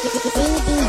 Thank you.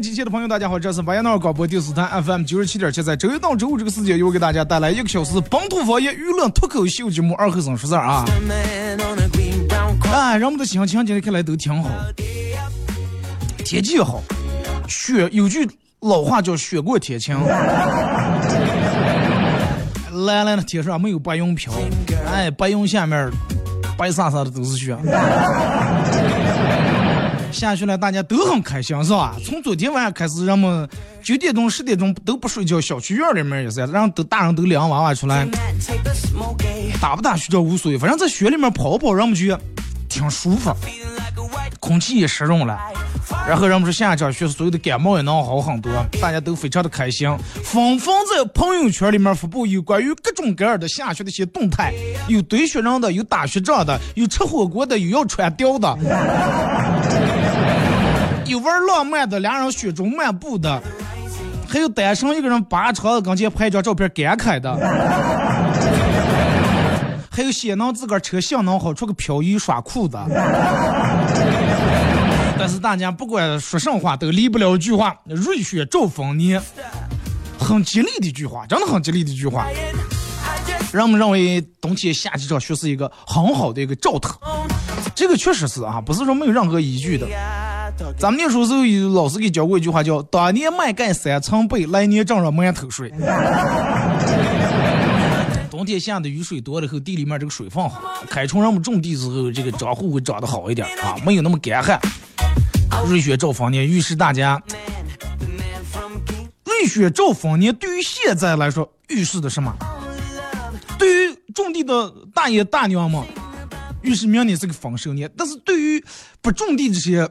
好了啊，沈阳机器的朋友，大家好，这是白彦淖尔广播电视台 FM 九十七点七，在周一到周五这个时间，又给大家带来一个小时本土方言娱乐脱口秀节目《二和尚说事儿》啊。哎，人们的心情今天看来都挺好，天气好，雪有句老话叫“雪过天晴”。蓝蓝的天上没有白云飘，哎，白云下面白撒撒的都是雪。下雪了，大家都很开心，是吧？从昨天晚上开始，人们九点钟、十点钟都不睡觉，小区院里面也是，让都大人都领娃娃出来，打不打雪仗无所谓，反正在雪里面跑跑，人们觉得挺舒服，空气也湿润了。然后人们说下一场雪，所有的感冒也能好很多，大家都非常的开心，纷纷在朋友圈里面发布有关于各种各样的下雪的一些动态，有堆雪人的，有打雪仗的，有吃火锅的，有要穿貂的，有玩浪漫的，俩人雪中漫步的，还有单身一个人扒窗子跟前拍一张照片感慨的。还有先能自个儿车性能好，出个漂移耍酷的。但是大家不管说什么话，都离不了一句话：瑞雪兆丰年，很吉利的一句话，真的很吉利的一句话。让我们认为冬天下几场雪是一个很好的一个兆头，这个确实是啊，不是说没有任何依据的。咱们那时候时候有老师给教过一句话，叫“当年麦盖三层被，来年正热满头水 ”。冬天下的雨水多了后，地里面这个水分好，开春人们种地之后，这个长户会长得好一点啊，没有那么干旱。瑞雪兆丰年，预示大家，瑞雪兆丰年对于现在来说预示的什么？对于种地的大爷大娘们，预示明年是个丰收年；但是对于不种地这些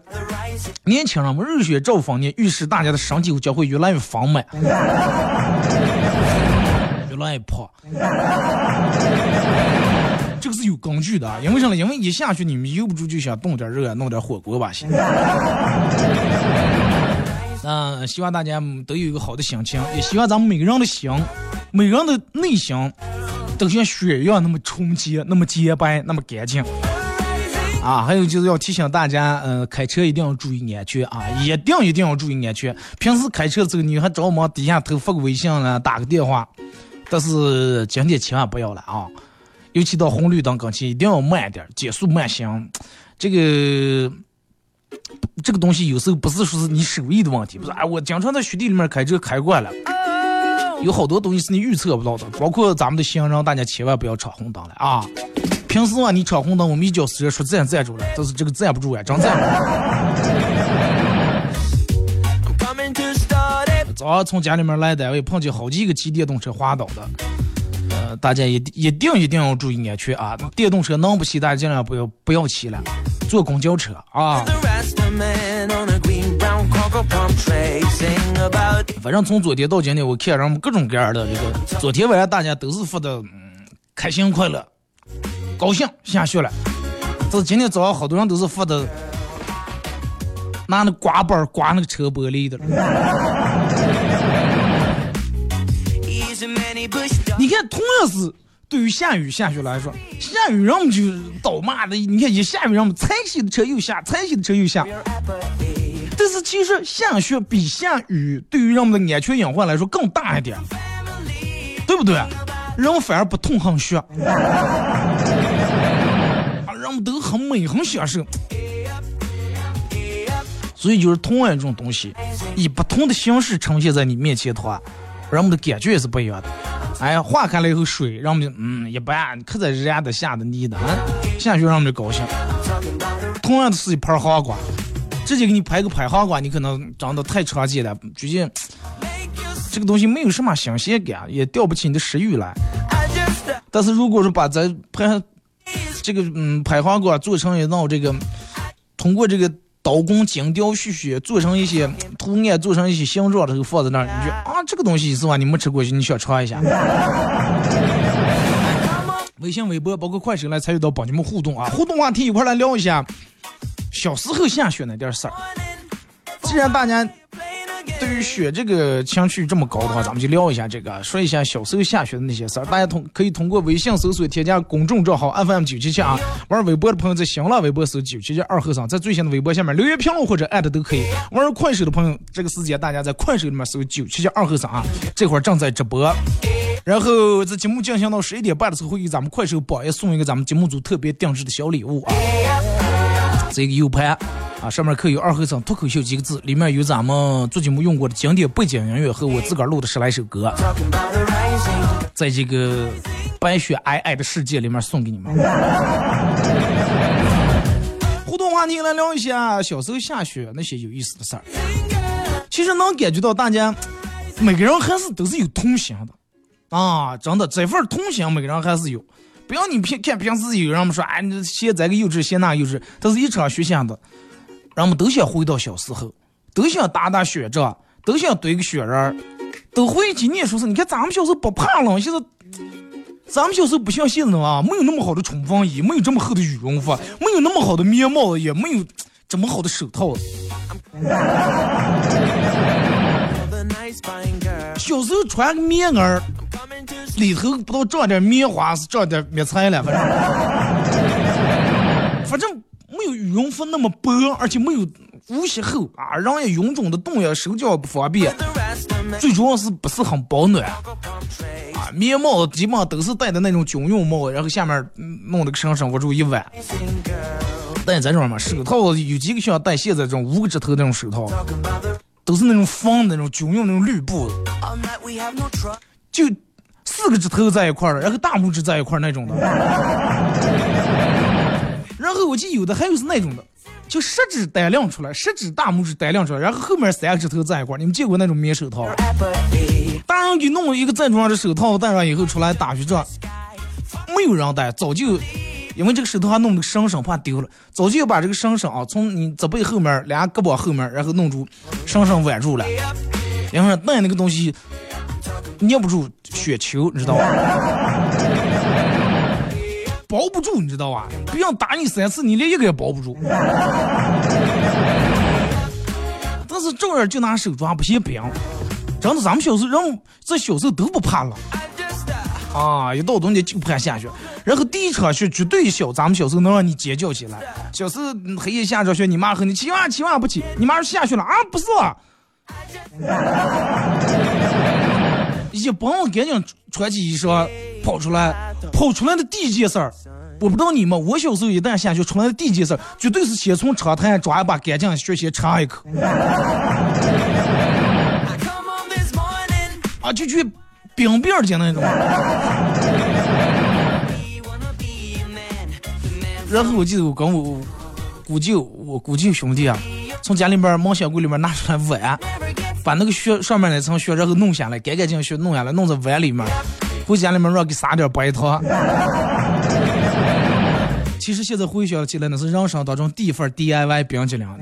年轻人们，瑞雪兆丰年预示大家的身体将会越来越丰满，越来越胖。这个是有根据的啊，因为啥呢？因为一下去你们悠不住就想动点热，弄点火锅吧，行。嗯，希望大家都有一个好的心情，也希望咱们每个人的心，每个人的内心，都像雪一样那么纯洁、那么洁白、那么干净。啊，还有就是要提醒大家，呃，开车一定要注意安全啊，一定一定要注意安全。平时开车的时候，你还着忙低下头发个微信了，打个电话，但是今天千万不要了啊！尤其到红绿灯跟前，一定要慢点，减速慢行。这个这个东西有时候不是说是你手艺的问题，不是啊，我经常在雪地里面开车开惯了。有好多东西是你预测不到的，包括咱们的行人，大家千万不要闯红灯了啊！平时嘛，你闯红灯，我们一脚死人说站站住了，但是这个站不住呀，真站不住。早上从家里面来单位，碰见好几个骑电动车滑倒的，呃，大家一一定一定要注意安全啊！电动车能不骑，大家尽量不要不要骑了，坐公交车啊。反正从昨天到今天，我看人们各种各样的这个，昨天晚上大家都是发的，嗯，开心快乐，高兴下雪了。这是今天早上好多人都是发的，拿那刮板刮那个车玻璃的。你看，同样是对于下雨下雪来说，下雨人们就倒骂的。你看一下雨人们踩起的车又下，踩起的车又下。但是其实下雪比下雨对于人们的安全隐患来说更大一点，对不对？人反而不痛很血，啊，人们都很美很享受。所以就是同样一种东西，以不同的形式呈现在你面前的话，人们的感觉也是不一样的。哎呀，化开了以后水，人们就嗯一般，可在热的下的腻的，下雪让们就高兴。同样的是一盘黄瓜，直接给你拍个拍黄瓜，你可能长得太常见了，觉得这个东西没有什么新鲜感，也吊不起你的食欲来。但是如果说把咱拍这个嗯拍黄瓜做成一道这个，通过这个。刀工精雕细琢，做成一些图案，做成一些形状的时候放在那儿，你就啊，这个东西是吧？你没吃过，你想尝一下？微信、微博包括快手来参与到帮你们互动啊！互动话题一块来聊一下小时候下雪那点事儿。既然大家。对于雪这个情绪这么高的话，咱们就聊一下这个，说一下小时候下雪的那些事儿。大家通可以通过微信搜索添加公众账号 FM 九七七啊，玩微博的朋友在新浪微博搜九七七二和尚，在最新的微博下面留言评论或者艾特都可以。玩快手的朋友，这个时间大家在快手里面搜九七七二和尚啊，这会儿正在直播。然后在节目进行到十一点半的时候，会给咱们快手榜一送一个咱们节目组特别定制的小礼物啊，这个 U 盘。啊，上面刻有“二和尚脱口秀”几个字，里面有咱们做节目用过的经典背景音乐和我自个儿录的十来首歌，在这个白雪皑皑的世界里面送给你们。互动话题来聊一下小时候下雪那些有意思的事儿。其实能感觉到大家每个人还是都是有童心的啊，真的这份童心每个人还是有。不要你平看平时有人们说哎，你写这个幼稚写那幼稚，但是一场雪下的。人们都想回到小时候，都想打打雪仗，都想堆个雪人，都会去念书时，你看咱们小时候不怕冷，现在咱们小时候不像现在啊，没有那么好的冲锋衣，没有这么厚的羽绒服，没有那么好的棉帽，也没有这么好的手套。小时候穿个棉袄，里头不知道装点棉花是装点棉菜了，反正 反正。没有羽绒服那么薄，而且没有无锡厚啊，人也臃肿的动呀，手脚不方便。最主要是不是很保暖啊，棉帽基本上都是戴的那种军用帽，然后下面弄那个绳绳我住一挽。戴这种嘛，手套有几个像戴现在这种五个指头那种手套，都是那种方的那种军用那种绿布，就四个指头在一块儿然后大拇指在一块儿那种的。然后我记得有的还有是那种的，就十指单亮出来，十指大拇指单亮出来，然后后面三个指头在一块儿。你们见过那种棉手套？大人给弄一个正装的手套戴上以后出来打雪仗，没有人戴，早就因为这个手套还弄个绳绳怕丢了，早就把这个绳绳啊从你脊背后面俩胳膊后面，然后弄住绳绳挽住了，然后戴那个东西捏不住雪球，你知道吧？包不住，你知道吧？别人打你三次，你连一个也包不住。但是照样就拿手抓，不嫌冰。真的，咱们小时候人这小时候都不怕冷啊，一到冬天就怕下雪。然后第一场雪绝对小，咱们小时候能让你尖叫起来。小时候黑夜下着雪，你妈和你千万千万不起。你妈说下雪了啊，不是。一帮赶紧穿起衣裳跑出来。跑出来的第一件事儿，我不知道你们，我小时候一旦下雪出来的第一件事儿，绝对是先从窗台抓一把干净的雪先尝一口。啊，就去冰冰的那种。然后我记得我跟我姑舅，我姑舅兄弟啊，从家里边毛箱柜里面拿出来碗，把那个雪上面那层雪然后弄下来，干干净净雪弄下来，弄在碗里面。回家里面让给撒点白糖。其实现在回想起来，那是人生当中第一份 DIY 冰激凌。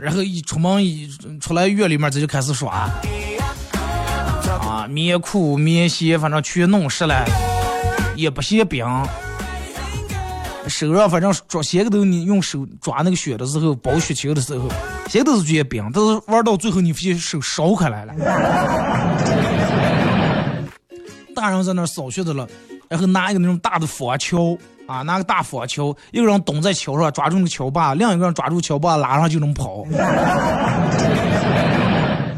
然后一出门一出来院里面，这就开始刷。啊，棉裤、棉鞋，反正全弄湿了，也不嫌冰。手上反正抓鞋个头，你用手抓那个雪的时候，包雪球的时候，鞋都是觉得冰，但是玩到最后，你发现手烧开来了。大人在那扫雪的了，然后拿一个那种大的佛球啊，拿个大佛球，一个人蹲在桥上抓住那个桥把，另一个人抓住桥把拉上就能跑。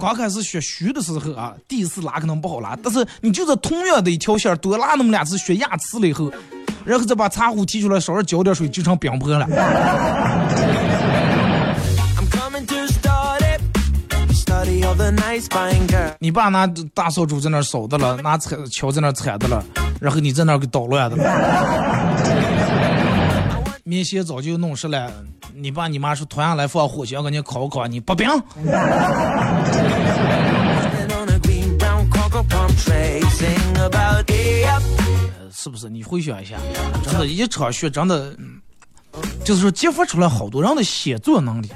刚开始学虚的时候啊，第一次拉可能不好拉，但是你就是同样的一条线多拉那么两次学压次了以后，然后再把茶壶提出来，稍微浇点水，就成冰坡了。你爸拿大扫帚在那扫的了，拿铲锹在那铲的了，然后你在那给捣乱的了。面线早就弄湿了，你爸你妈说突然来放火，想给你烤烤，你不饼。是不是？你回想一下，真的，一场雪真的，就是说激发出来好多人的写作能力。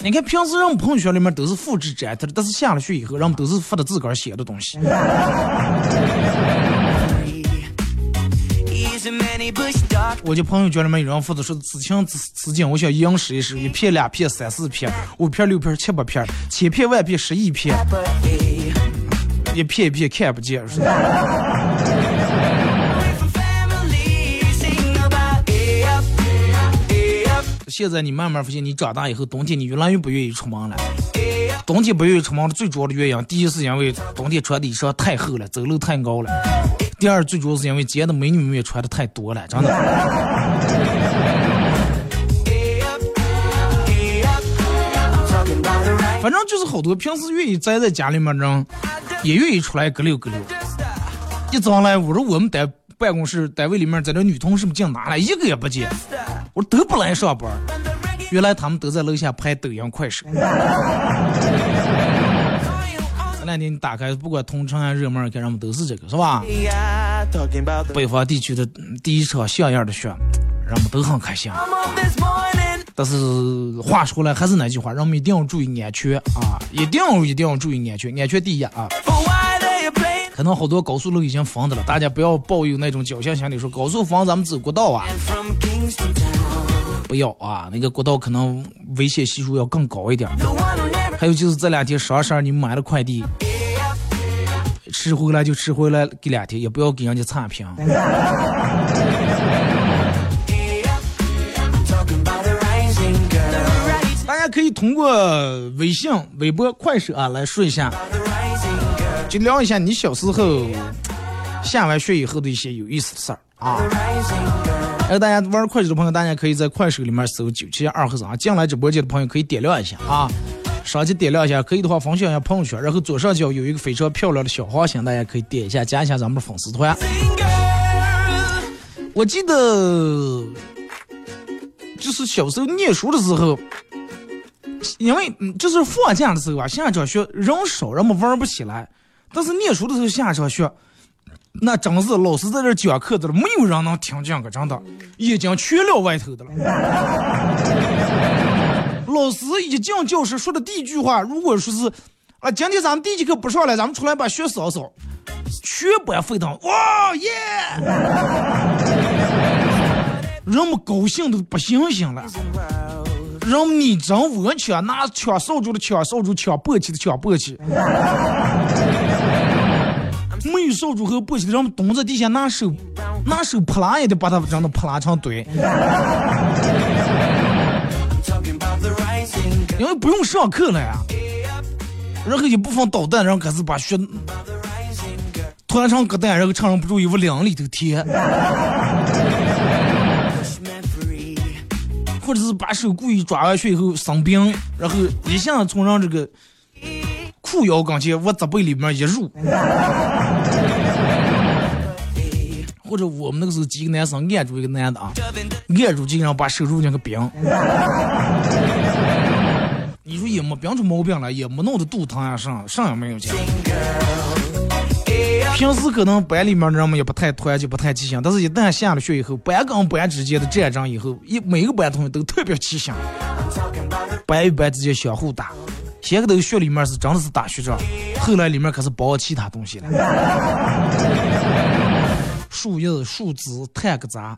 你看平时人朋友圈里面都是复制粘贴的，但是下了雪以后，人们都是发的自个儿写的东西。我就朋友圈里面有人发的说，此情此此景，我想一样试一试，一片两片三四片五片六片七八片千片万片十亿片，一片一片看不见。是现在你慢慢发现，你长大以后，冬天你越来越不愿意出门了。冬天不愿意出门的最主要的原因，第一是因为冬天穿的衣裳太厚了，走路太高了；第二，最主要是因为街的美女们也穿的太多了，真的。反正就是好多平时愿意宅在家里面人，也愿意出来搁溜搁溜。一早来，我说我们单办公室单位里面，在这女同事们进哪了？一个也不见。我说都不来上班，原来他们都在楼下拍抖音快手。这两天你打开，不管同城啊、热门，看人们都是这个，是吧？北方地区的第一场像样的雪，人们都很开心。但是话说来，还是那句话，人们一定要注意安全啊！一定要一定要注意安全，安全第一啊！可能好多高速路已经封的了，大家不要抱有那种侥幸心理，说高速封咱们走国道啊。不要啊！那个国道可能危险系数要更高一点。还有就是这两天双十二你买了快递，吃回来就吃回来，给两天也不要给人家差评。大家可以通过微信、微博、快手啊来说一下，就聊一下你小时候下完雪以后的一些有意思的事儿啊。哎，大家玩快手的朋友，大家可以在快手里面搜九七二和尚。进来直播间的朋友可以点亮一下啊，上去点亮一下，可以的话分享一下朋友圈。然后左上角有一个非常漂亮的小花心，大家可以点一下，加一下咱们的粉丝团。我记得就是小时候念书的时候，因为就是放假的时候啊，下场学人少，人们玩不起来。但是念书的时候下场学。那真是老师在这讲课的了，没有人能听见个，真的，已经全了外头的了。老师一进教室说的第一句话，如果说是啊，今天咱们第一节课不上了，咱们出来把雪扫扫，全班沸腾，哇耶！人们高兴的不行行了，人们你争我抢，拿抢扫帚的抢扫帚，抢簸箕的抢簸箕。没有扫帚和簸箕的，让们蹲在地下拿手，拿手扑拉也得把它让它扑拉成堆。因为不用上课了呀，然后一部分导弹，然后开始把血突然成疙瘩，然后趁人不注意往凉里头贴，或者是把手故意抓完雪以后生冰，然后一下子从让这个。裤腰跟前往责备里面一入，或者我们那个时候几个男生按住一个男的啊，按住几个人把手入进个冰。你说也没冰出毛病来，也没弄得肚疼啊，啥啥也没有。平时可能班里面的人们也不太团结，不太齐心，但是一旦下了雪以后，班跟班之间的战争以后，一每个班同学都特别齐心，班与班之间相互打。前个头雪里面是真的是打雪仗，后来里面可是包其他东西了，树叶、树枝、炭疙瘩。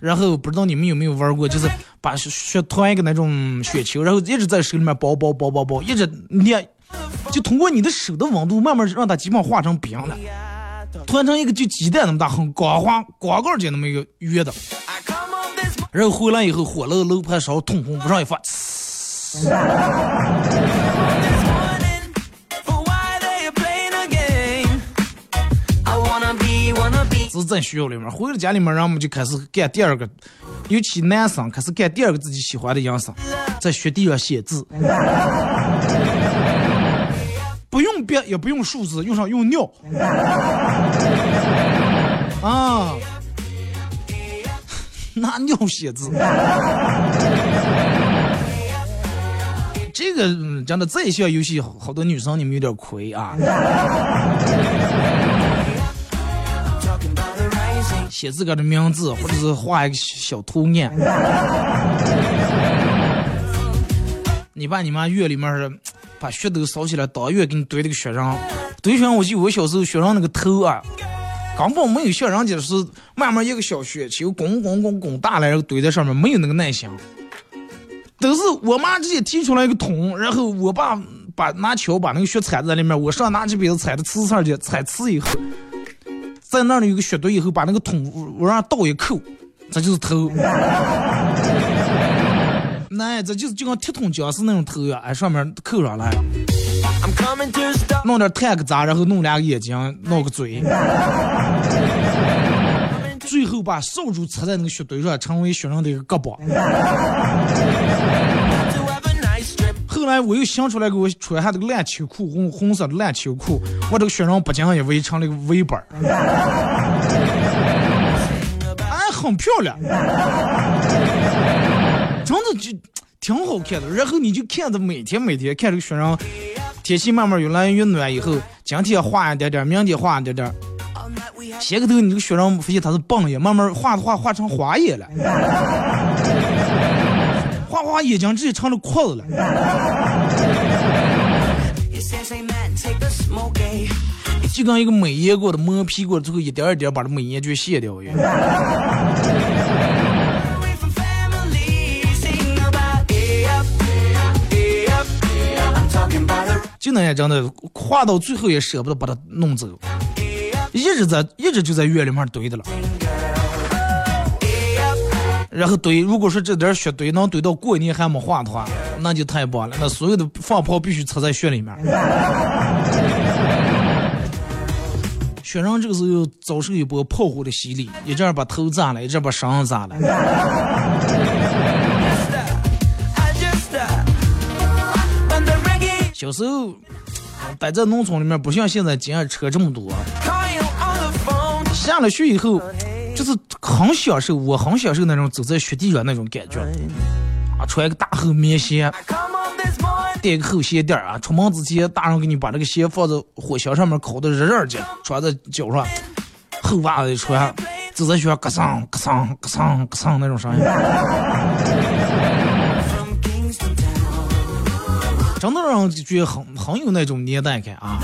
然后不知道你们有没有玩过，就是把雪团一个那种雪球，然后一直在手里面包包包包包，一直捏，就通过你的手的温度，慢慢让它基本化成冰了，团成一个就鸡蛋那么大，很光滑、光棍儿那么一个圆的。然后回来以后火了楼盘烧，通红不上一发，是。在学校里面，回了家里面，然后我们就开始干第二个，尤其男生开始干第二个自己喜欢的样式，在雪地上写字，不用笔也不用数字，用上用尿。啊，拿尿写字。这个真的这一项游戏，好多女生你们有点亏啊。写自个的名字，或者是画一个小图案。你爸你妈院里面把雪都烧起来，当院给你堆那个雪人。堆雪人，我记得我小时候雪人那个头啊，根本没有雪人家是慢慢一个小雪球滚滚滚滚大了，然后堆在上面，没有那个耐心。都是我妈直接提出来一个桶，然后我爸把拿锹把那个雪铲在里面，我上拿起杯子踩的呲上去，踩呲以后。在那里有个雪堆，以后把那个桶往上倒一扣，这就是头。那这就是就跟铁桶僵尸那种头呀，哎，上面扣上来，弄点炭个渣，然后弄两个眼睛，弄个嘴，最后把扫帚插在那个雪堆上，成为雪人的一个胳膊。后来我又想出来，给我穿下这个篮球裤，红红色的篮球裤，我这个雪人不仅也围成了一个围板，哎，很漂亮，真的就挺好看的。然后你就看着每天每天看这个雪人，天气慢慢越来越暖以后，今天化一点点，明天化一点点，斜个头你这个雪人发现它是棒眼，慢慢画的画画成花眼了。画画眼睛直接成了裤子了，就跟一个美颜过的磨皮过，最后一点一点把这美颜就卸掉一样。就那样真的画到最后也舍不得把它弄走，一直在一直就在院里面堆的了。然后堆，如果说这点雪堆能堆到过年还没化的话，那就太棒了。那所有的放炮必须插在雪里面。雪人这个时候又遭受一波炮火的洗礼，一阵把头炸了，一阵把身上炸了。小时候待在农村里面，不像现在今天车这么多。下了雪以后。就是很享受，我很享受那种走在雪地上那种感觉啊！穿个大厚棉鞋，垫个厚鞋垫啊！出门之前，大人给你把这个鞋放在火箱上面烤的热热的，穿在脚上，厚袜子一穿，走在雪上咯吱咯吱咯吱咯吱那种声音，真的让人觉得很很有那种年代感啊！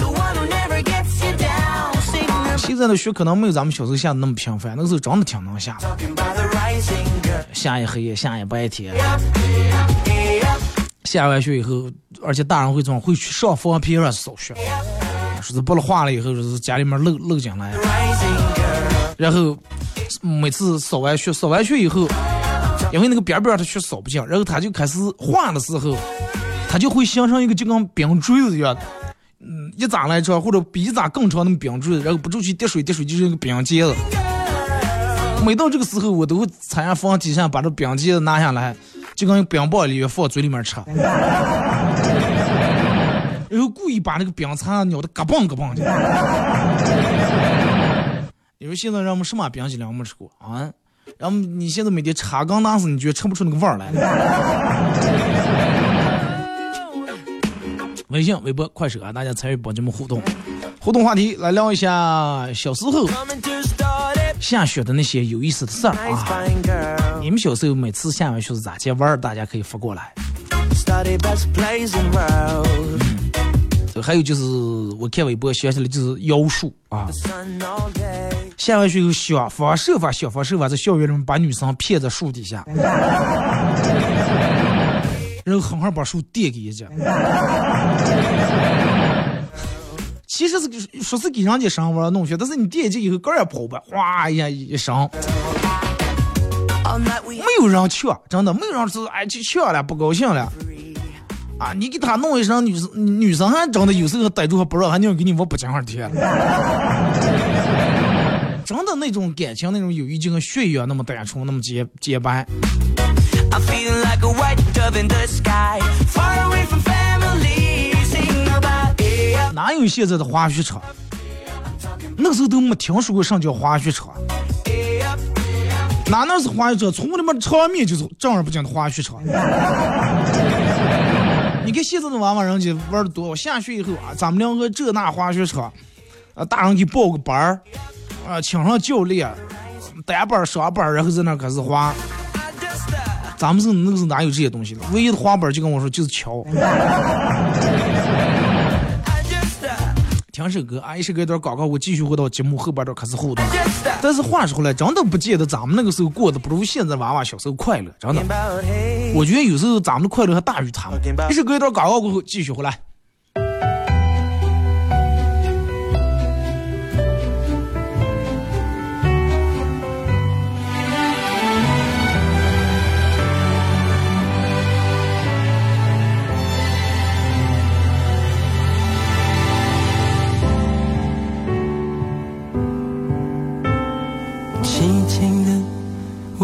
现在的雪可能没有咱们小时候下的那么频繁，那个时候真的挺能下的，下一黑夜，下一白天。下完雪以后，而且大人会怎么会去上房皮上扫雪，说是不了化了以后，说是家里面漏漏进来。然后每次扫完雪，扫完雪以后，因为那个边边它雪扫不进，然后它就开始化的时候，它就会形成一个就跟冰锥子一样。嗯，一扎来着，或者比一扎更长，那么冰柱，然后不住去滴水，滴水就是一个冰结子。每到这个时候，我都会踩上房梯上，把这冰结子拿下来，就跟冰棒里面放嘴里面吃。然后故意把那个冰碴咬的嘎嘣嘎嘣的。你说现在人们什么冰激凌没吃过啊？然后你现在每天插钢那时你觉得吃不出那个味儿来？微信、微博、快手啊，大家参与帮节目互动，互动话题来聊一下小时候下雪的那些有意思的事儿啊。你们小时候每次下完雪是咋去玩？大家可以发过来。还有就是我看微博想起来就是妖术啊，下完雪以后想方设法想方设法在校园里面把女生骗在树底下。然后狠狠把树垫给人家，其实是说是给人家上玩弄去，但是你垫进以后杆也跑不，哗一下一上。没有人抢，真的没有人是哎去抢了，不高兴了。啊，你给他弄一身女生女生还真的有时候逮住还不知道，还宁给你我不讲话贴。真的那种感情，那种友谊就跟血一样那么单纯，那么洁白哪有现在的滑雪场？那时候都没听说过什么叫滑雪场。哪那是滑雪场？从里面场面就是正儿八经的滑雪场。你看现在的娃娃人家玩的多，下雪以后啊，咱们两个这那滑雪场，啊，大人给报个班儿，啊，请上教练，单班双班，然后在那开始滑。咱们是那个是哪有这些东西的？唯一的滑板就跟我说就是桥。听首歌，啊，一首歌一段广告，我继续回到节目后半段开始互动。但是话说回来，真的不见得咱们那个时候过得不如现在娃娃小时候快乐，真的。我觉得有时候咱们的快乐还大于他们。一首歌一段广告过后，继续回来。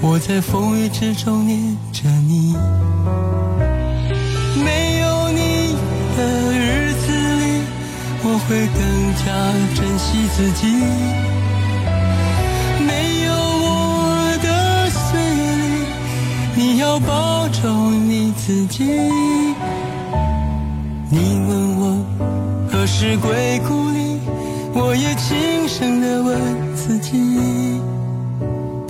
我在风雨之中念着你。没有你的日子里，我会更加珍惜自己。没有我的岁月里，你要保重你自己。你问我何时归故里，我也轻声的问自己，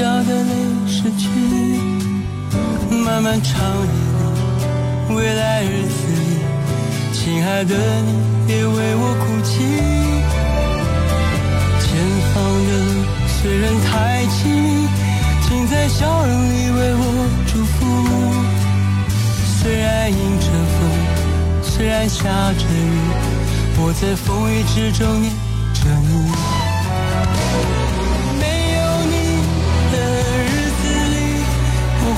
下的泪拭去。漫漫长夜里，未来日子里，亲爱的你，别为我哭泣。前方的虽然太凄迷，请在笑容里为我祝福。虽然迎着风，虽然下着雨，我在风雨之中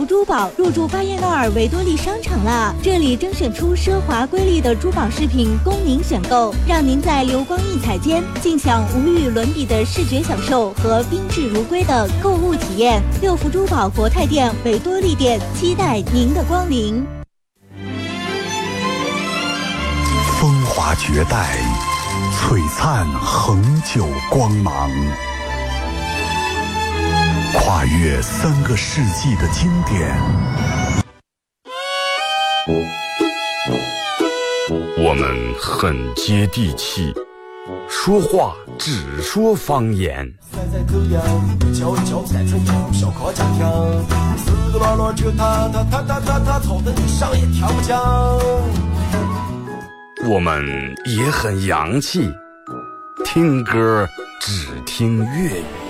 福珠宝入驻巴彦淖尔维多利商场了，这里甄选出奢华瑰丽的珠宝饰品供您选购，让您在流光溢彩间尽享无与伦比的视觉享受和宾至如归的购物体验。六福珠宝国泰店、维多利店期待您的光临。风华绝代，璀璨恒久光芒。跨越三个世纪的经典，我们很接地气，说话只说方言。我们也很洋气，听歌只听粤语。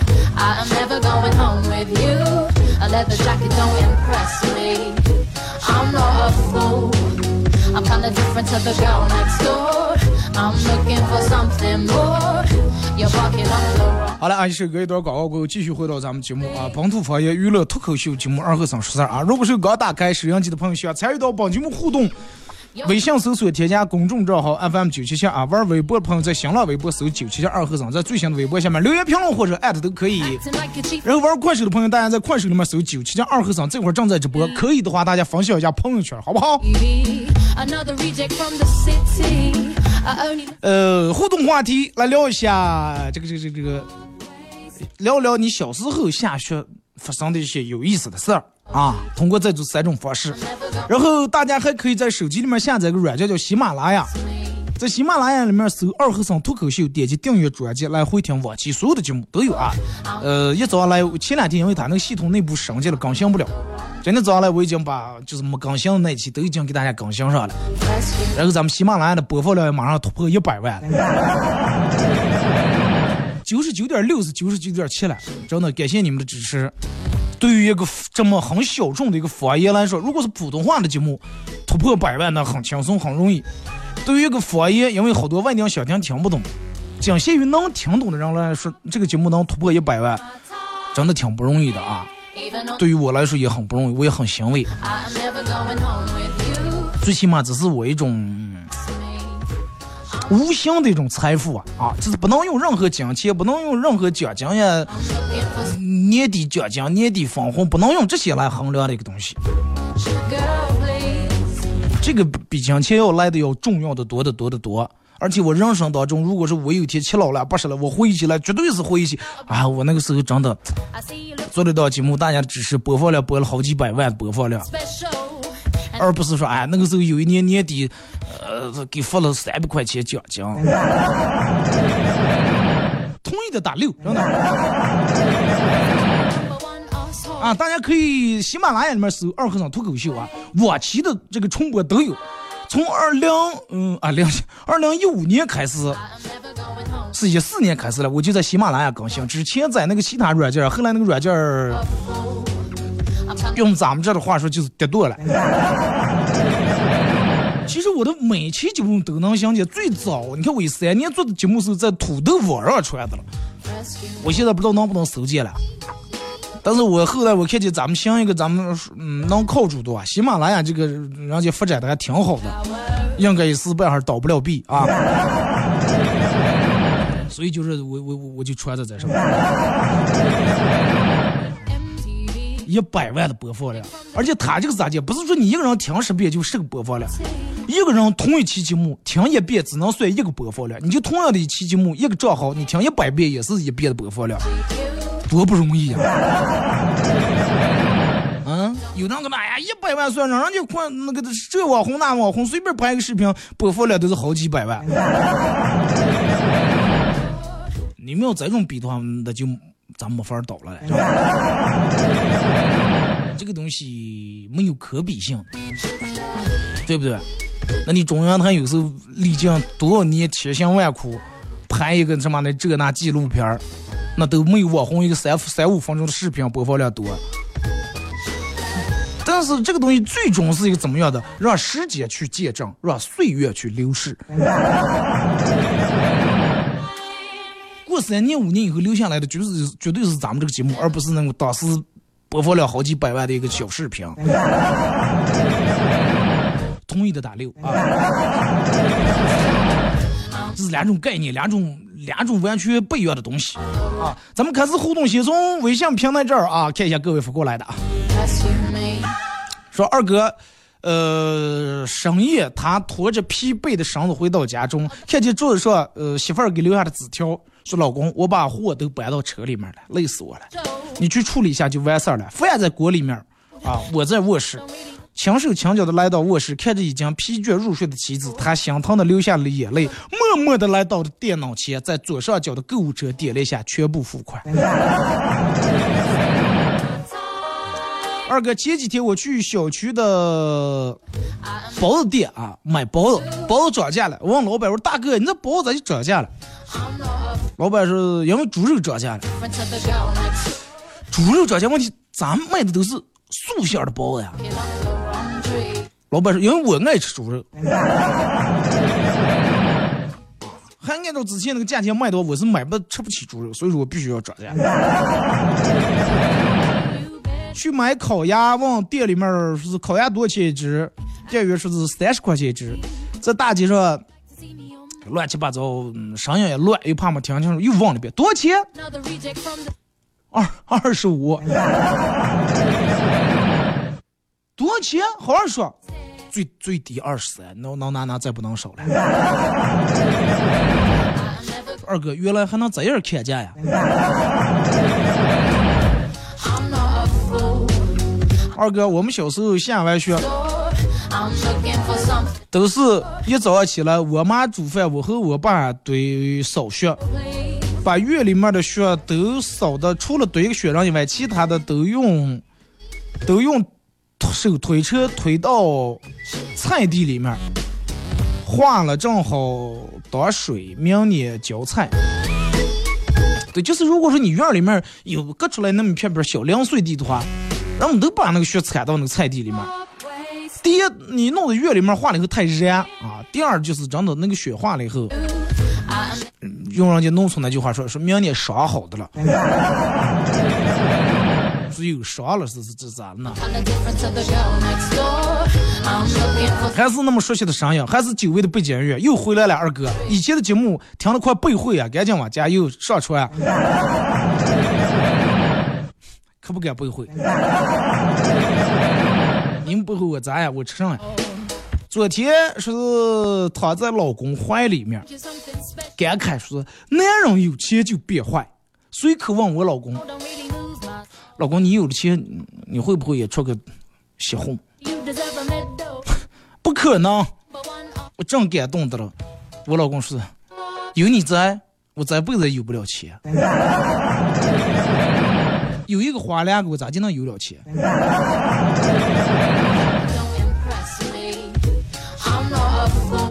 leather jacket don't impress me. I'm not a fool. I'm kinda different to the girl next door. I'm looking for something more. You're walking on the wrong. 好了，啊，一首歌一段广告过后，继续回到咱们节目啊，本土方言娱乐脱口秀节目二和三十三啊。如果是刚打开摄像机的朋友，需要参与到本节目互动。微信搜索添加公众账号 FM 九七七啊，玩微博的朋友在新浪微博搜九七七二和尚，在最新的微博下面留言评论或者艾特都可以。然后玩快手的朋友，大家在快手里面搜九七七二和尚，这会儿正在直播，可以的话大家分享一下朋友圈，好不好？呃，互动话题来聊一下这个这个这个，聊聊你小时候下学发生的一些有意思的事儿。啊，通过这种三种方式，然后大家还可以在手机里面下载个软件叫喜马拉雅，在喜马拉雅里面搜“二和尚脱口秀”，点击订阅专辑来回听往期所有的节目都有啊。呃，一早上来，前两天因为它那个系统内部升级了，更新不了。今天早上来，我已经把就是没更新的那期都已经给大家更新上了。然后咱们喜马拉雅的播放量也马上突破一百万了，九十九点六是九十九点七了，真的感谢你们的支持。对于一个这么很小众的一个方言来说，如果是普通话的节目，突破百万那很轻松很容易。对于一个方言，因为好多外地小听听不懂，仅限于能听懂的人来说，这个节目能突破一百万，真的挺不容易的啊。对于我来说也很不容易，我也很欣慰。最起码这是我一种。无形的一种财富啊啊，就是不能用任何金钱，不能用任何奖金呀，年底奖金、年底分红，不能用这些来衡量的一个东西。这个比金钱要来的要重要的多得多得多。而且我人生当中，如果是我有一天七老了八十了，我回忆起来绝对是回忆起啊，我那个时候真的做得到节目，大家只是播放量播了好几百万播放量。而不是说，哎，那个时候有一年年底，呃，给发了三百块钱奖金。同意的打六，真的。啊，大家可以喜马拉雅里面搜“二和尚脱口秀”啊，往期的这个重播都有。从二零嗯啊零二零一五年开始，是一四年开始了，我就在喜马拉雅更新。之前在那个其他软件，后来那个软件。用咱们这的话说就是跌多了。其实我的每期节目都能想起最早，你看我一三年做的节目是在土豆网上传的了，我现在不知道能不能搜见了。但是我后来我看见咱们像一个咱们嗯能靠住的啊，喜马拉雅这个人家发展的还挺好的，应该一时半会儿倒不了闭啊。所以就是我我我我就传在上面。一百万的播放量，而且他这个咋介，不是说你一个人听十遍就十个播放量，一个人同一期节目听一遍只能算一个播放量，你就同样的一期节目，一个账号你听一百遍也是一遍的播放量，多不容易呀、嗯，有那个那呀，一百万算上，人家看那个这网红那网红，随便拍个视频，播放量都是好几百万。你们要这种比的话，那就咱没法倒了嘞。这个东西没有可比性，对不对？那你中央台有时候历经多少年千辛万苦，拍一个什么的这那纪录片儿，那都没有网红一个三三五分钟的视频播放量多。但是这个东西最终是一个怎么样的？让时间去见证，让岁月去流逝。三年五年以后留下来的，绝对是绝对是咱们这个节目，而不是那个当时播放量好几百万的一个小视频。同意的打六啊！这是两种概念，两种两种完全不一样的东西啊！咱们开始互动，先从微信平台这儿啊，看一下各位发过来的啊。说二哥，呃，深夜他拖着疲惫的身子回到家中，看见桌子上呃媳妇儿给留下的纸条，说老公，我把货都搬到车里面了，累死我了，你去处理一下就完事儿了。饭在锅里面，啊，我在卧室。轻手轻脚的来到卧室，看着已经疲倦入睡的妻子，他心疼的流下了眼泪，默默的来到了电脑前，在左上角的购物车点了一下全部付款。哥，前几天我去小区的包子店啊买包子，包子涨价了。我问老板，我说大哥，你这包子咋就涨价了？老板说因为猪肉涨价了。猪肉涨价，问题咱卖的都是素馅的包子呀。老板说，因为我爱吃猪肉。还按照之前那个价钱卖的话，我是买不吃不起猪肉，所以说我必须要涨价。去买烤鸭，问店里面是烤鸭多少钱一只，店员说是三十块钱一只。在大街上乱七八糟，声音也乱，又怕没听清楚，又问了一遍多少钱？二二十五。多少钱？好好说，最最低二十三，能能拿拿再不能少了。二哥，原来还能这样砍价呀？二哥，我们小时候下完学都是一早上起来，我妈煮饭，我和我爸堆扫雪，把院里面的雪都扫的，除了堆个雪人以外，其他的都用都用手推车推到菜地里面，化了正好打水，明年浇菜。对，就是如果说你院里面有割出来那么片片小零碎地的话，然后我们都把那个雪铲到那个菜地里面。第一，你弄的院里面化了以后太热啊；第二，就是真的那个雪化了以后，用人家农村那句话说，说明年伤好的了，是有伤了，是是这咋了呢？还是那么熟悉的声音，还是久违的背景音乐，又回来了，二哥。以前的节目听得快背会啊，赶紧往家又上传、不敢背会。你们背会我咋呀？我吃上了。昨天是躺在老公怀里面，感慨说男人有钱就变坏。随口问我老公，老公你有了钱，你会不会也出个血红？不可能。我正感动的了，我老公说：“有你在，我这辈子也有不了钱。有一个花两个，咋就能有了钱？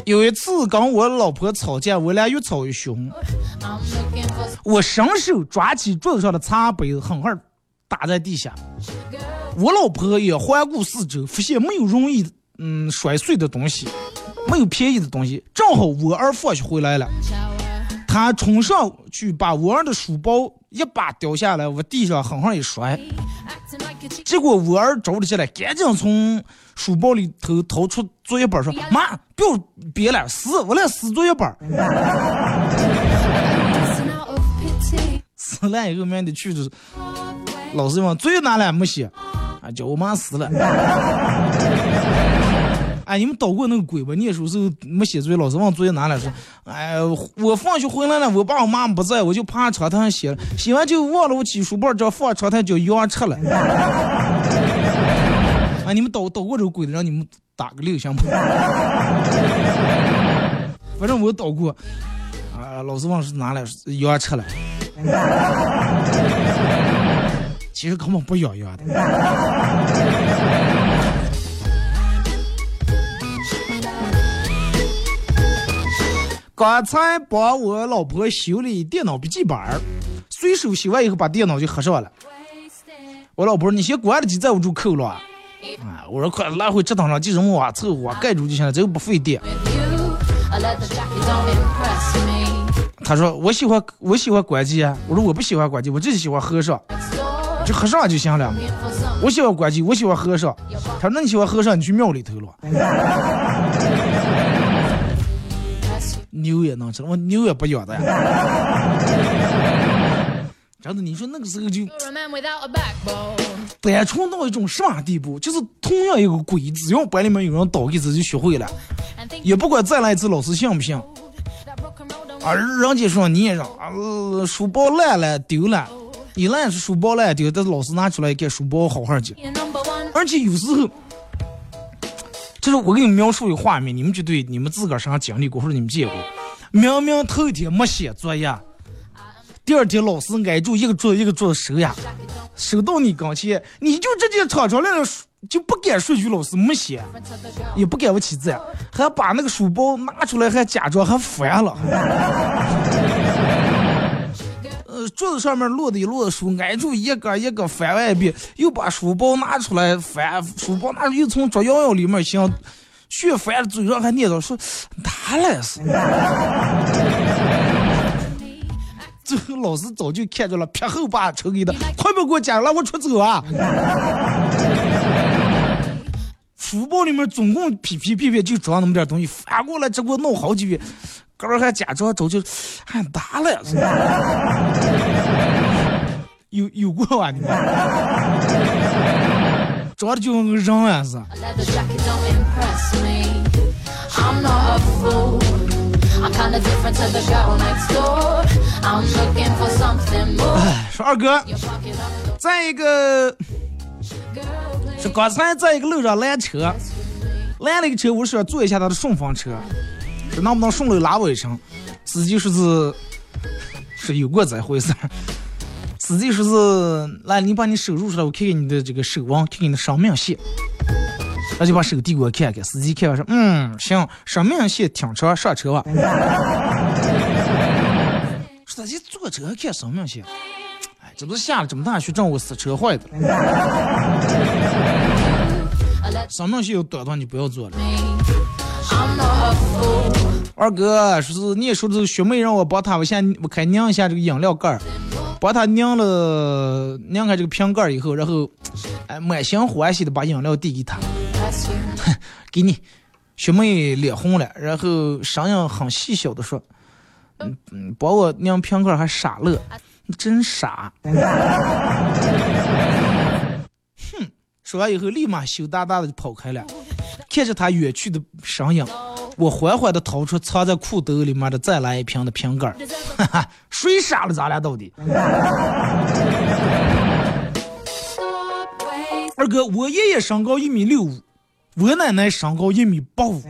有一次跟我老婆吵架，我俩越吵越凶，我伸手抓起桌子上的茶杯，狠狠打在地下。我老婆也环顾四周，发现没有容易嗯摔碎的东西，没有便宜的东西。正好我儿放学回来了。他冲上去把我儿的书包一把掉下来，往地上狠狠一摔，结果我儿着了起来，赶紧从书包里头掏出作业本说：“妈，不要憋了，撕，我来撕作业本。撕烂以后，面得去就是老师问作业拿来没写？啊，叫我妈死了。哎，你们捣过那个鬼吧？念书时候没写作业，老师问作业拿来说，哎，我放学回来了，我爸我妈不在，我就趴窗台上写，写完就忘了我起书包，这放窗台叫羊吃了。啊，你们捣捣过这个鬼的，让你们打个六行不？反正我捣过，啊，老师忘是拿来羊吃了。其实根本不咬牙的。刚才帮我老婆修理电脑笔记本儿，随手修完以后把电脑就合上了。我老婆，你先关了机，再捂住扣了。啊，我说快来回池塘上就这么往凑合盖住就行了，这个不费电。他说我喜欢我喜欢关机，我说我不喜欢关机，我就是喜欢合上，就合上就行了。我喜欢关机，我喜欢合上。他说那你喜欢合上，你去庙里头了。牛也能吃，我牛也不养的呀。真的，你说那个时候就单纯到一种什么地步？就是同样一个鬼，只要班里面有人倒一次就学会了，也不管再来一次老师信不信。啊，人家说你也让啊，书包烂了丢了，你烂是书包烂丢，但是老师拿出来给书包好好记。而且有时候，就是我给你描述一个画面，你们就对你们自个儿身上经历过或者你们见过。明明头一天没写作业，第二天老师挨住一个桌子一个桌子收呀，收到你跟前，你就直接吵吵来了，就不敢说句老师没写，也不敢不起字，还把那个书包拿出来，还假装还翻了。桌子上面摞的一摞书，挨住一个一个翻完一遍，又把书包拿出来翻，书包拿又从桌摇摇里面想。血翻了，嘴上还念叨说哪来是？最后老师早就看着了，撇后把抽给他，快别给我讲了，我出走啊！书包里面总共皮皮皮皮就装那么点东西，翻过来只给我弄好几遍，哥儿还假装走就还打了，有有过啊你们？长得就跟个人啊是。哎，说二哥，在一个是刚才在一个路上拦车，拦了一个车，我说坐一下他的顺风车，说能不能顺路拉我一程？司机说是是有过这回事儿，司机说是来，你把你手露出来，我看看你的这个手腕，看看你的生命线。他就把手递给我看看，司机看完说：“嗯，行，生命线停车上车吧。”说这坐车看生命线，哎，这不是下了这么大雪，正我死车坏的。生命线有短短，你不要坐了。二哥说是你说的学妹让我帮她，我先我开拧一下这个饮料盖儿，帮她拧了拧开这个瓶盖儿以后，然后哎满心欢喜的把饮料递给他。给你，学妹脸红了，然后声音很细小的说：“嗯嗯，帮我拧瓶盖还傻乐，真傻。”说完以后立马羞答答的就跑开了。看着他远去的身影，我缓缓的掏出藏在裤兜里面的再来一瓶的瓶盖。哈哈，谁傻了咱俩到底？二哥，我爷爷身高一米六五。我奶奶身高一米八五，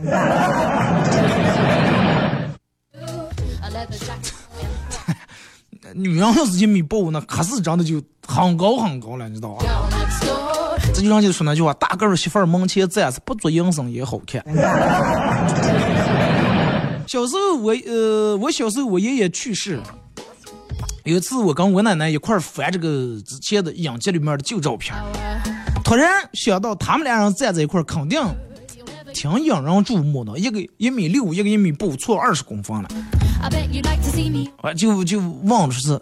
女人要是一米八五，那可是长得就很高很高了，你知道吧？这就人家说那句话：大个儿媳妇儿门前站，是不做营生也好看。小时候我呃，我小时候我爷爷去世了，有一次我跟我奶奶一块翻这个之前的影集里面的旧照片。突然想到，他们俩人站在一块儿，肯定挺引人注目的。一个一米六，一个一米八，错二十公分了。我就就问说是，呃，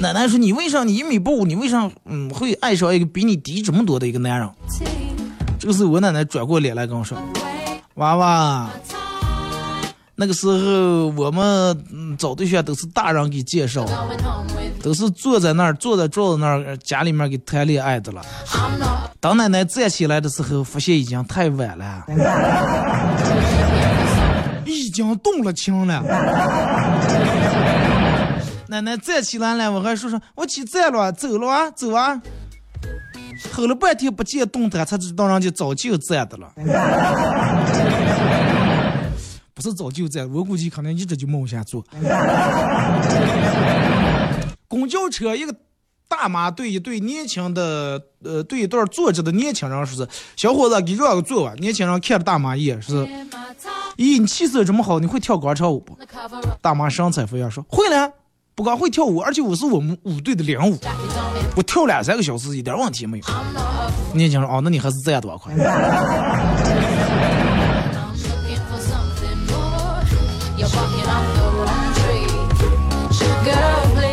奶奶说你为啥你一米八五，你为啥嗯会爱上一个比你低这么多的一个男人？这个时候我奶奶转过脸来跟我说，娃娃，那个时候我们嗯找对象都是大人给介绍都是坐在那儿坐在桌子那儿家里面给谈恋爱的了。当奶奶站起来的时候，发现已经太晚了，已经动了情了。奶奶站起来了，我还说说，我起站了，走了啊，走啊。吼了半天不见动弹，才知道人家早就站的了。不是早就站，我估计可能一直就没往下坐。公交车一个大妈对一对年轻的呃对一对坐着的年轻人说是小伙子给让个座吧。年轻人看着大妈一眼说是，咦你气色这么好，你会跳广场舞不？大妈神采飞扬说会了，不光会跳舞，而且我是我们舞队的领舞.我跳两三个小时一点问题没有。年轻人哦，那你还是站多快。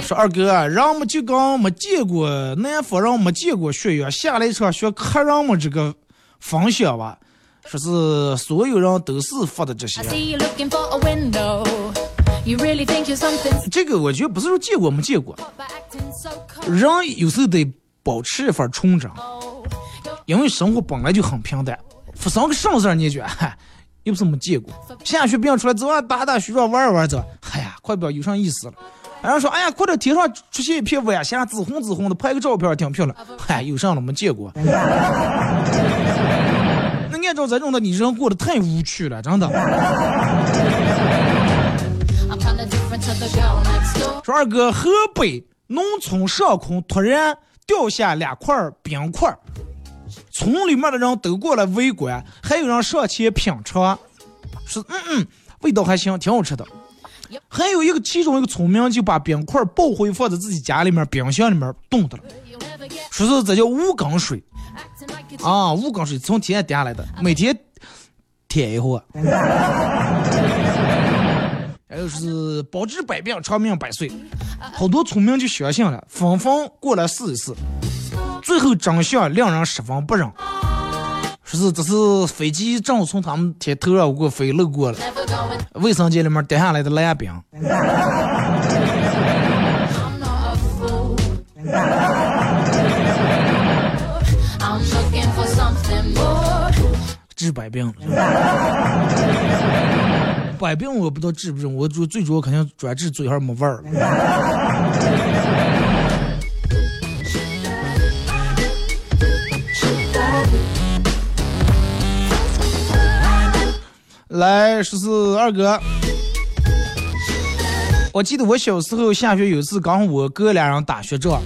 说二哥啊，人们就跟没见过南方人没见过雪月，下了一场雪，客人们这个分享吧，说是所有人都是发的这些这个我觉得不是说见过没见过，人有时候得保持一份纯真，因为生活本来就很平淡，发生个什么事儿你觉得，又不是没见过。下雪别出来走啊，打打雪仗玩一玩走，哎呀，快不要有啥意思了。然后说，哎呀，快点天上出现一片晚霞，紫红紫红的，拍个照片挺漂亮。嗨，有啥了没见过？那按照这种的，你人过得太无趣了，真的。说二哥，河北农村上空突然掉下两块冰块儿，村里面的人都过来围观，还有人上前品尝，说嗯嗯，味道还行，挺好吃的。还有一个其中一个村民就把冰块抱回放在自己家里面冰箱里面冻的了说是这叫五缸水啊，五缸水从天上掉下来的，每天舔一会。还有是保治百病，长命百岁，好多村民就相信了，纷纷过来试一试。最后真相令人十分不忍，说是这是飞机正从他们天头上过飞漏过了，卫生间里面掉下来的烂冰。治百病。百病我不知道治不治，我主最主要肯定专治嘴上没味儿。来，十四二哥，我记得我小时候下学有一次跟我哥俩人打雪仗，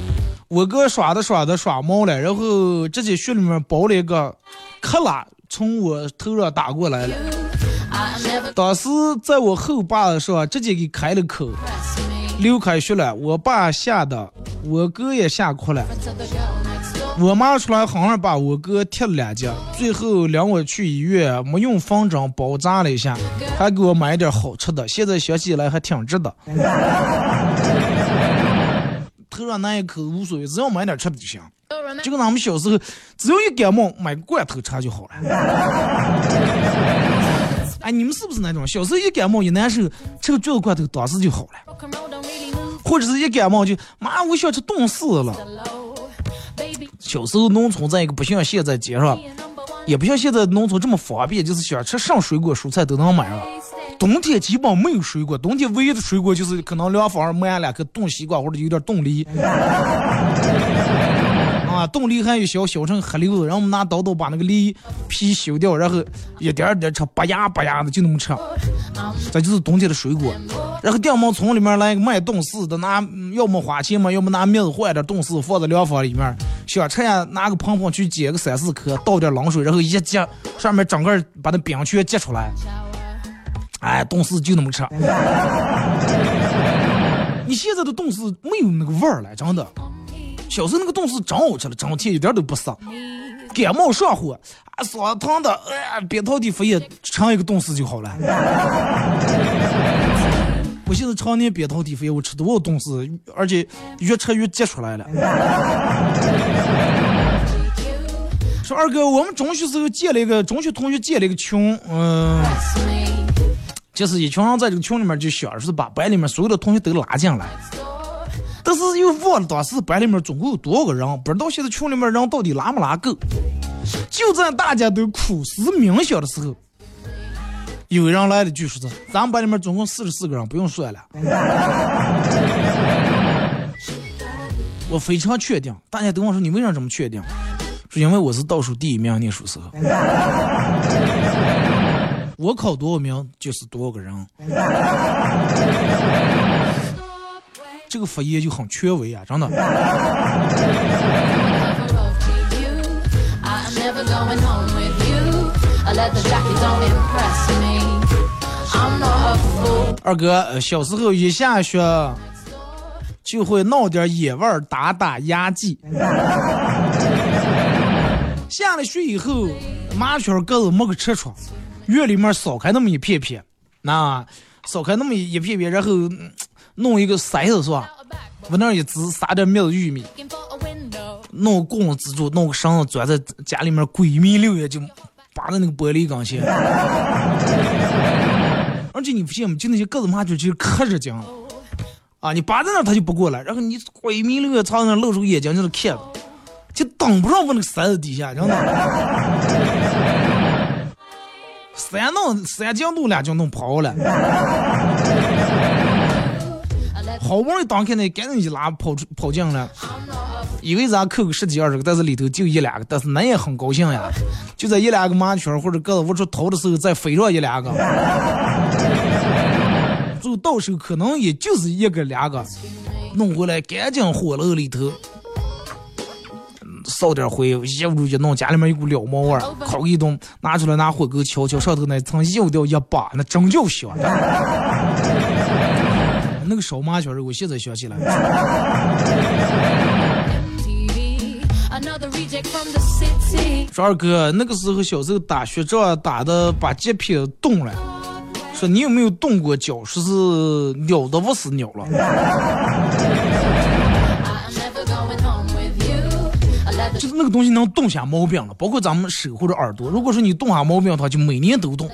我哥耍的耍的耍毛了，然后直接雪里面包了一个克拉，从我头上打过来了。当时在我后背上直接给开了口，流开血了。我爸吓得，我哥也吓哭了。我妈出来好像把我哥踢了两脚，最后领我去医院，没用方针包扎了一下，还给我买点好吃的。现在想起来还挺值的。头上那一口无所谓，只要买点吃的就行。就跟咱们小时候，只要一感冒，买个罐头吃就好了。哎，你们是不是那种小时候一感冒一难受，吃个橘子罐头当时就好了或者是一感冒就妈，我想吃冻死了。小时候农村在一个不像现在街上.也不像现在农村这么方便，就是想吃上水果蔬菜都能买了。冬天基本没有水果，冬天唯一的水果就是可能凉房买两颗冻西瓜或者有点冻梨。冻梨还有小小成黑溜子，然后我们拿刀刀把那个梨皮削掉，然后一点儿点儿吃，拔牙拔牙的就那么吃。这就是冬天的水果。然后店门从里面来个卖冻柿的，拿要么花钱嘛，要么拿面子换点冻柿放在凉房里面，想吃呀拿个盆盆去捡个三四颗，倒点冷水，然后一接上面整个把那冰全结出来。哎，冻柿就那么吃。你现在的冻柿没有那个味儿了，真的。小时候那个冻柿真好吃了，真甜，一点都不涩。感冒上火啊，嗓子疼的，哎、呀，扁桃体发炎，尝一个冻柿就好了。我现在常年扁桃体发炎，我吃多少冻柿，而且越吃越结出来了。说二哥，我们中学时候建了一个中学同学建了一个群，嗯.就是一群人在这个群里面就想是把班里面所有的同学都拉进来，但是又忘了当时班里面总共有多少个人，不知道现在群里面人到底拉没拉够。就在大家都苦思冥想的时候，有人来了句说是：“咱们班里面总共四十四个人，不用算了。”我非常确定，大家都问说你为啥这么确定？是因为我是倒数第一名念书时候，我考多少名就是多少个人。这个发言就很权威啊，真的。二哥，呃小时候一下雪就会闹点野味儿，打打牙祭。下了雪以后，麻雀鸽子没个吃穿，院里面扫开那么一片片，那扫开那么一片片，然后嗯弄一个筛子是吧？往那儿一支，撒点面子玉米，弄个棍子支住，弄个绳子钻在家里面，鬼迷六眼就扒在那个玻璃钢线。而且你不信吗？就那些个子麻雀其实可热情了啊！你扒在那儿它就不过来，然后你鬼迷六眼朝那露出眼睛在那看，就等不上我那个筛子底下，真的。三弄三斤多两斤弄跑了，好不容易打开那赶紧一拉跑出跑进来，以为咱扣个十几二十个，但是里头就一两个，但是那也很高兴呀。就在一两个麻雀或者鸽子窝出逃的时候，再飞上一两个，最后到手可能也就是一个两个，弄回来赶紧火炉里头。嗯烧点灰，一屋一弄，家里面一股燎毛味儿，烤一顿，拿出来拿火钩敲敲，上头那层油掉一把，那真叫香。那个烧麻雀儿，我现在想起来.说二哥，那个时候小时候打雪仗打的把脚皮冻了，说你有没有冻过脚？说是鸟都不死鸟了。就是那个东西能冻下毛病了，包括咱们手或者耳朵。如果说你冻下毛病的话，就每年都冻。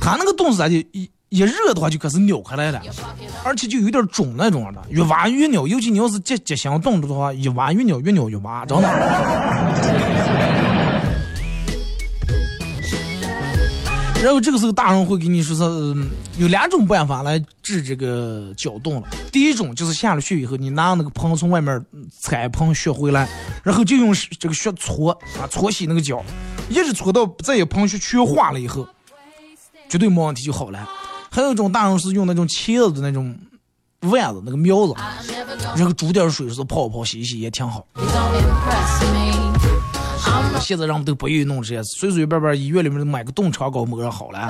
它那个冻是咋就一一热的话就开始扭开来了，而且就有点肿那种的，越挖越扭。尤其你要是急急性冻着的话，一挖越扭，越扭越挖，真的。然后这个时候大人会给你说是、嗯有两种办法来治这个脚冻了。第一种就是下了雪以后，你拿那个盆从外面嗯采一盆雪回来，然后就用这个雪搓啊搓洗那个脚，一直搓到这一盆雪全化了以后，绝对没问题就好了。还有一种大人是用那种茄子的那种丸子那个苗子，然后煮点水是泡泡洗洗也挺好。现在人们都不愿意弄这些，随随便便医院里面买个冻肠膏抹上好了。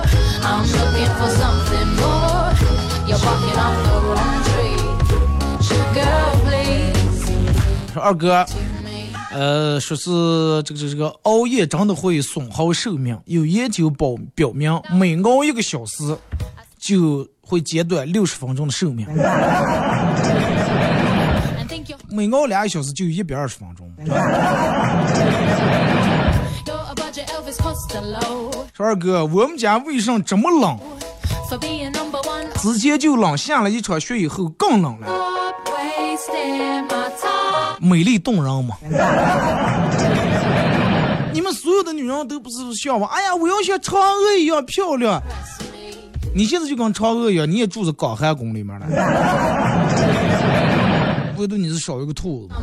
说二哥，呃，说是这个这个这个熬夜真的会损耗寿命。有研究表表明，每熬一个小时就会减短六十分钟的寿命 每熬两个小时就有一百二十分钟。说二哥，我们家为啥这么冷.之前就冷，下了一场雪以后更冷了。美丽动人嘛。你们所有的女人都不是向往，哎呀，我要像嫦娥一样漂亮。你现在就跟嫦娥一样，你也住在广寒宫里面了。唯独你是少一个兔子。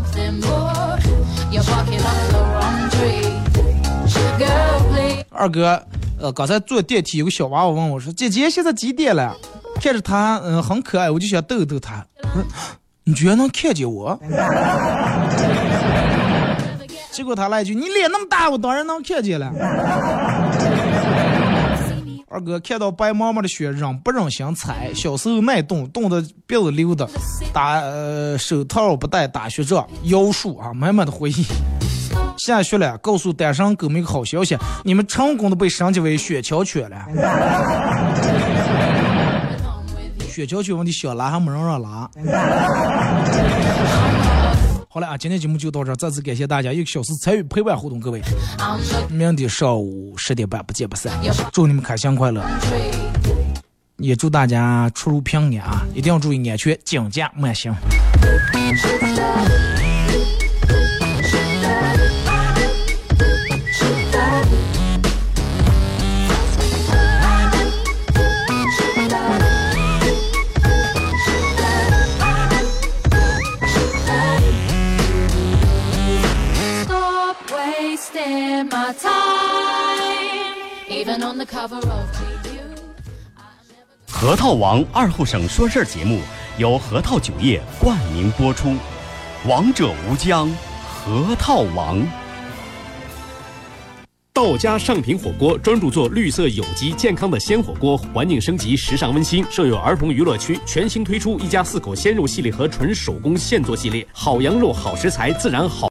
二哥，呃，刚才坐电梯有个小娃娃问我说：“姐姐，现在几点了？”看着他，嗯、很可爱，我就想逗逗他。“你居然能看见我？” 结果他来一句：“你脸那么大，我当然能看见了。”二哥看到白茫茫的雪，忍不忍心踩？小时候耐冻，冻得鼻子溜的，打呃手套不戴，打雪仗，妖术啊，满满的回忆。下雪了，告诉单身狗们一个好消息，你们成功的被升级为雪橇犬了。雪橇犬问题小拉还没人让拉。好了啊，今天节目就到这儿，再次感谢大家一个小时参与陪伴互动，各位，明天上午十点半不见不散，祝你们开心快乐，也祝大家出入平安啊，一定要注意安全，警戒慢行。核桃王二后省说事儿节目由核桃酒业冠名播出，王者无疆，核桃王。道家上品火锅专注做绿色有机健康的鲜火锅，环境升级，时尚温馨。设有儿童娱乐区，全新推出一家四口鲜肉系列和纯手工现做系列，好羊肉、好食材，自然好。